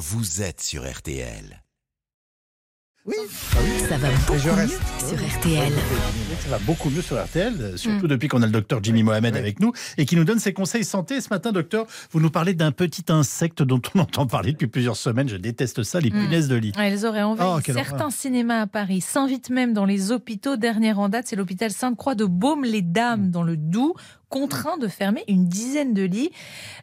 vous êtes sur RTL. Oui, Ça va beaucoup je mieux sur RTL. ça va beaucoup mieux sur RTL, surtout depuis qu'on a le docteur Jimmy Mohamed avec nous et qui nous donne ses conseils santé. Ce matin, docteur, vous nous parlez d'un petit insecte dont on entend parler depuis plusieurs semaines. Je déteste ça, les Mm. punaises de lit. Elles auraient envahi Oh, certains horreur. cinémas à Paris, s'invitent même dans les hôpitaux. Dernière en date, c'est l'hôpital Sainte-Croix de Baume-les-Dames Mm. dans le Doubs, contraint de fermer une dizaine de lits.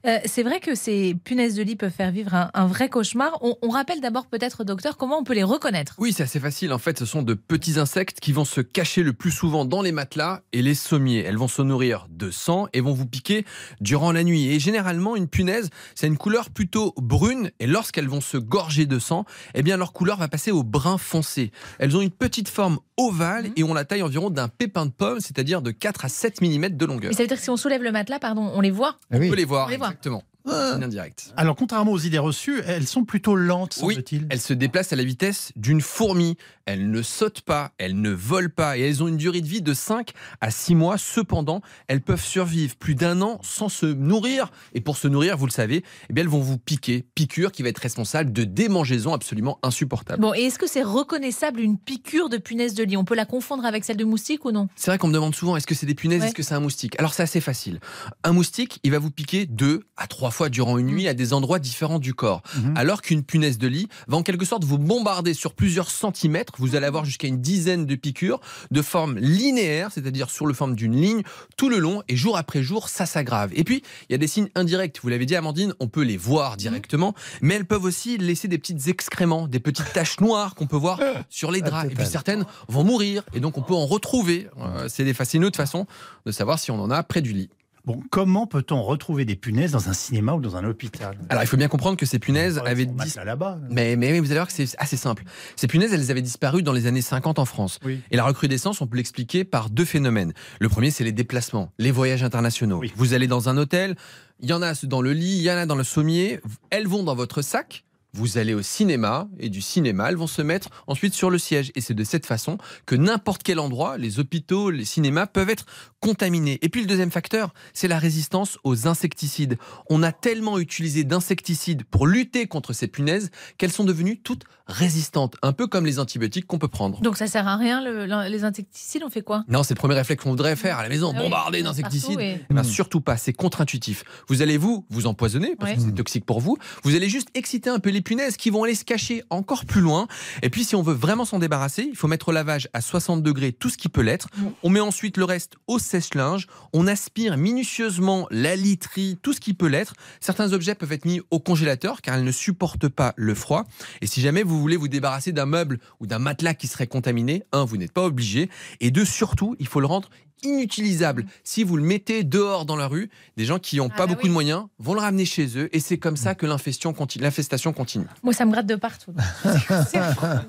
Euh, c'est vrai que ces punaises de lit peuvent faire vivre un, vrai cauchemar. On, on rappelle d'abord peut-être, docteur, comment on peut les reconnaître? Oui, c'est assez facile. En fait, ce sont de petits insectes qui vont se cacher le plus souvent dans les matelas et les sommiers. Elles vont se nourrir de sang et vont vous piquer durant la nuit. Et généralement, une punaise, c'est une couleur plutôt brune. Et lorsqu'elles vont se gorger de sang, eh bien, leur couleur va passer au brun foncé. Elles ont une petite forme ovale Mhm. et ont la taille environ d'un pépin de pomme, c'est-à-dire de 4 à 7 mm de longueur. Mais ça veut dire que si on soulève le matelas, pardon, on les voit On peut les voir, On les voit. exactement. Ah. C'est indirect. Alors, contrairement aux idées reçues, elles sont plutôt lentes, Oui. Elles se déplacent à la vitesse d'une fourmi. Elles ne sautent pas, elles ne volent pas et elles ont une durée de vie de 5 à 6 mois. Cependant, elles peuvent survivre plus d'un an sans se nourrir. Et pour se nourrir, vous le savez, eh bien, elles vont vous piquer. Piqûre qui va être responsable de démangeaisons absolument insupportables. Bon, et est-ce que c'est reconnaissable une piqûre de punaise de lit? On peut la confondre avec celle de moustique ou non? C'est vrai qu'on me demande souvent est-ce que c'est des punaises, Ouais. est-ce que c'est un moustique? Alors c'est assez facile. Un moustique, il va vous piquer deux à trois fois durant une nuit à des endroits différents du corps. Mhm. Alors qu'une punaise de lit va en quelque sorte vous bombarder sur plusieurs centimètres. Vous allez avoir jusqu'à une dizaine de piqûres de forme linéaire, c'est-à-dire sur le forme d'une ligne, tout le long, et jour après jour, ça s'aggrave. Et puis, il y a des signes indirects. Vous l'avez dit, Amandine, on peut les voir directement, mais elles peuvent aussi laisser des petits excréments, des petites taches noires qu'on peut voir sur les draps. Et puis certaines vont mourir, et donc on peut en retrouver. Euh, C'est des fascineux de façon de savoir si on en a près du lit. Bon, comment peut-on retrouver des punaises dans un cinéma ou dans un hôpital? Alors, il faut bien comprendre que ces punaises avaient son dis- matelas là-bas. Mais, mais vous allez voir que c'est assez simple. Ces punaises, elles avaient disparu dans les années 50 en France. Oui. Et la recrudescence, on peut l'expliquer par deux phénomènes. Le premier, c'est les déplacements, les voyages internationaux. Oui. Vous allez dans un hôtel, il y en a dans le lit, il y en a dans le sommier, elles vont dans votre sac. Vous allez au cinéma et du cinéma, elles vont se mettre ensuite sur le siège. Et c'est de cette façon que n'importe quel endroit, les hôpitaux, les cinémas peuvent être contaminés. Et puis le deuxième facteur, c'est la résistance aux insecticides. On a tellement utilisé d'insecticides pour lutter contre ces punaises qu'elles sont devenues toutes résistantes, un peu comme les antibiotiques qu'on peut prendre. Donc ça sert à rien, le- le- les insecticides, on fait quoi? Non, c'est le premier réflexe qu'on voudrait faire à la maison, Ah bombarder d'insecticides. et- Eh ben, surtout pas, c'est contre-intuitif. Vous allez vous vous empoisonner parce que c'est toxique pour vous. Vous allez juste exciter un peu les punaises qui vont aller se cacher encore plus loin. Et puis si on veut vraiment s'en débarrasser, il faut mettre au lavage à 60 degrés tout ce qui peut l'être. On met ensuite le reste au sèche-linge. On aspire minutieusement la literie, tout ce qui peut l'être. Certains objets peuvent être mis au congélateur car elles ne supportent pas le froid. Et si jamais vous voulez vous débarrasser d'un meuble ou d'un matelas qui serait contaminé, un, vous n'êtes pas obligé. Et deux, surtout, il faut le rendre inutilisable. Si vous le mettez dehors dans la rue, des gens qui n'ont Ah pas bah beaucoup oui. de moyens vont le ramener chez eux et c'est comme ça que l'infestation continue. L'infestation continue. Moi, ça me gratte de partout. C'est hein.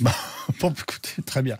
Bon, écoutez, très bien.